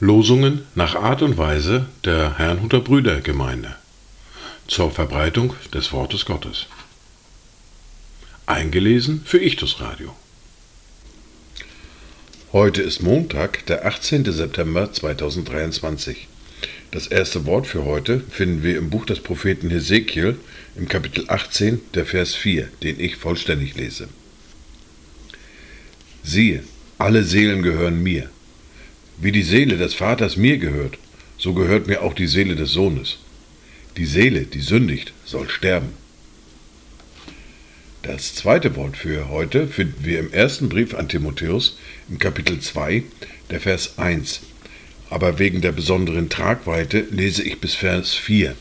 Losungen nach Art und Weise der Herrnhuter Brüdergemeinde zur Verbreitung des Wortes Gottes. Eingelesen für Ichtus Radio. Heute ist Montag, der 18. September 2023. Das erste Wort für heute finden wir im Buch des Propheten Hesekiel im Kapitel 18, der Vers 4, den ich vollständig lese. Siehe, alle Seelen gehören mir. Wie die Seele des Vaters mir gehört, so gehört mir auch die Seele des Sohnes. Die Seele, die sündigt, soll sterben. Das zweite Wort für heute finden wir im ersten Brief an Timotheus im Kapitel 2, der Vers 1. Aber wegen der besonderen Tragweite lese ich bis Vers 4.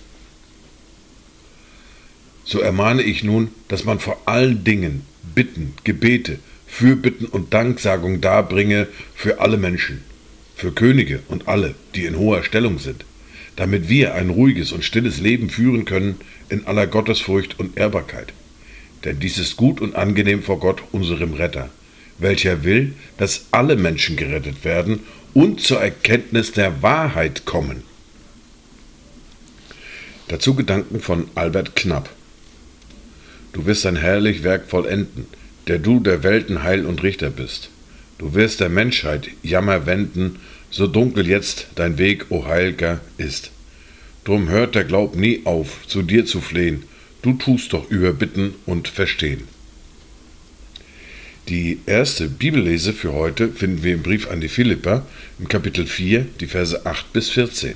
So ermahne ich nun, dass man vor allen Dingen Bitten, Gebete, Fürbitten und Danksagung darbringe für alle Menschen für Könige und alle, die in hoher Stellung sind, damit wir ein ruhiges und stilles Leben führen können in aller Gottesfurcht und Ehrbarkeit. Denn dies ist gut und angenehm vor Gott, unserem Retter, welcher will, dass alle Menschen gerettet werden und zur Erkenntnis der Wahrheit kommen. Dazu Gedanken von Albert Knapp. Du wirst ein herrlich Werk vollenden, der du der Welten Heil und Richter bist. Du wirst der Menschheit Jammer wenden, so dunkel jetzt dein Weg, o Heilger, ist. Drum hört der Glaub nie auf, zu dir zu flehen, du tust doch überbitten und verstehen. Die erste Bibellese für heute finden wir im Brief an die Philipper im Kapitel 4, die Verse 8 bis 14.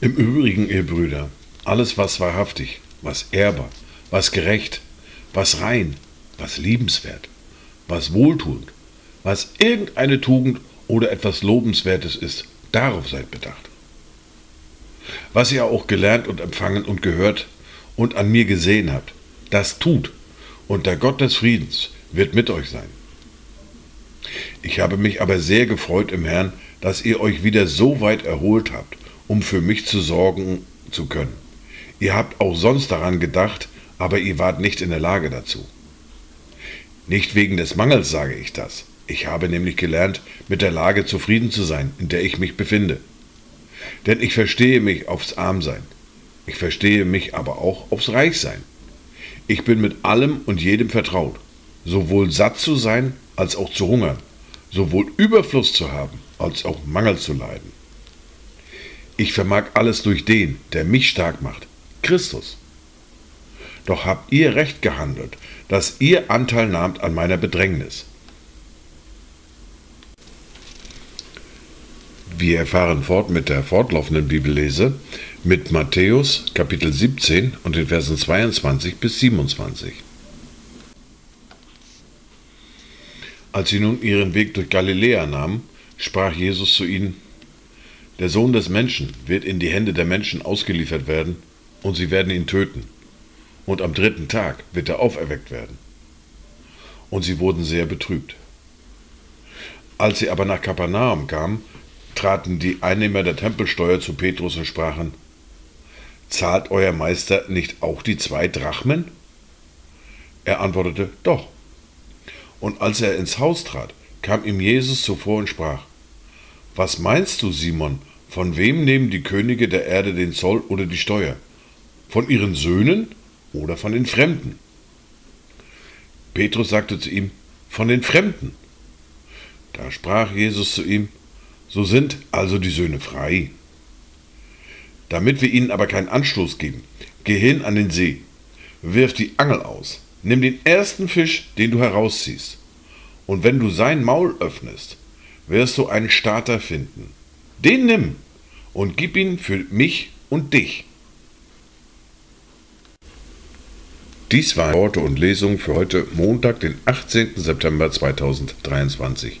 Im Übrigen, ihr Brüder, alles was wahrhaftig, was ehrbar, was gerecht, was rein, was liebenswert, was wohltuend, was irgendeine Tugend oder etwas Lobenswertes ist, darauf seid bedacht. Was ihr auch gelernt und empfangen und gehört und an mir gesehen habt, das tut, und der Gott des Friedens wird mit euch sein. Ich habe mich aber sehr gefreut im Herrn, dass ihr euch wieder so weit erholt habt, um für mich zu sorgen zu können. Ihr habt auch sonst daran gedacht, aber ihr wart nicht in der Lage dazu. Nicht wegen des Mangels sage ich das. Ich habe nämlich gelernt, mit der Lage zufrieden zu sein, in der ich mich befinde. Denn ich verstehe mich aufs Armsein. Ich verstehe mich aber auch aufs Reichsein. Ich bin mit allem und jedem vertraut, sowohl satt zu sein als auch zu hungern, sowohl Überfluss zu haben als auch Mangel zu leiden. Ich vermag alles durch den, der mich stark macht, Christus. Doch habt ihr recht gehandelt, dass ihr Anteil nahmt an meiner Bedrängnis. Wir erfahren fort mit der fortlaufenden Bibellese mit Matthäus Kapitel 17 und den Versen 22 bis 27. Als sie nun ihren Weg durch Galiläa nahmen, sprach Jesus zu ihnen, Der Sohn des Menschen wird in die Hände der Menschen ausgeliefert werden, und sie werden ihn töten und am dritten Tag wird er auferweckt werden. Und sie wurden sehr betrübt. Als sie aber nach Kapernaum kamen, traten die Einnehmer der Tempelsteuer zu Petrus und sprachen, Zahlt euer Meister nicht auch die zwei Drachmen? Er antwortete, Doch. Und als er ins Haus trat, kam ihm Jesus zuvor und sprach, Was meinst du, Simon, von wem nehmen die Könige der Erde den Zoll oder die Steuer? Von ihren Söhnen oder von den Fremden. Petrus sagte zu ihm, von den Fremden. Da sprach Jesus zu ihm, so sind also die Söhne frei. Damit wir ihnen aber keinen Anstoß geben, geh hin an den See, wirf die Angel aus, nimm den ersten Fisch, den du herausziehst, und wenn du sein Maul öffnest, wirst du einen Starter finden. Den nimm und gib ihn für mich und dich. Dies waren Worte und Lesungen für heute Montag, den 18. September 2023.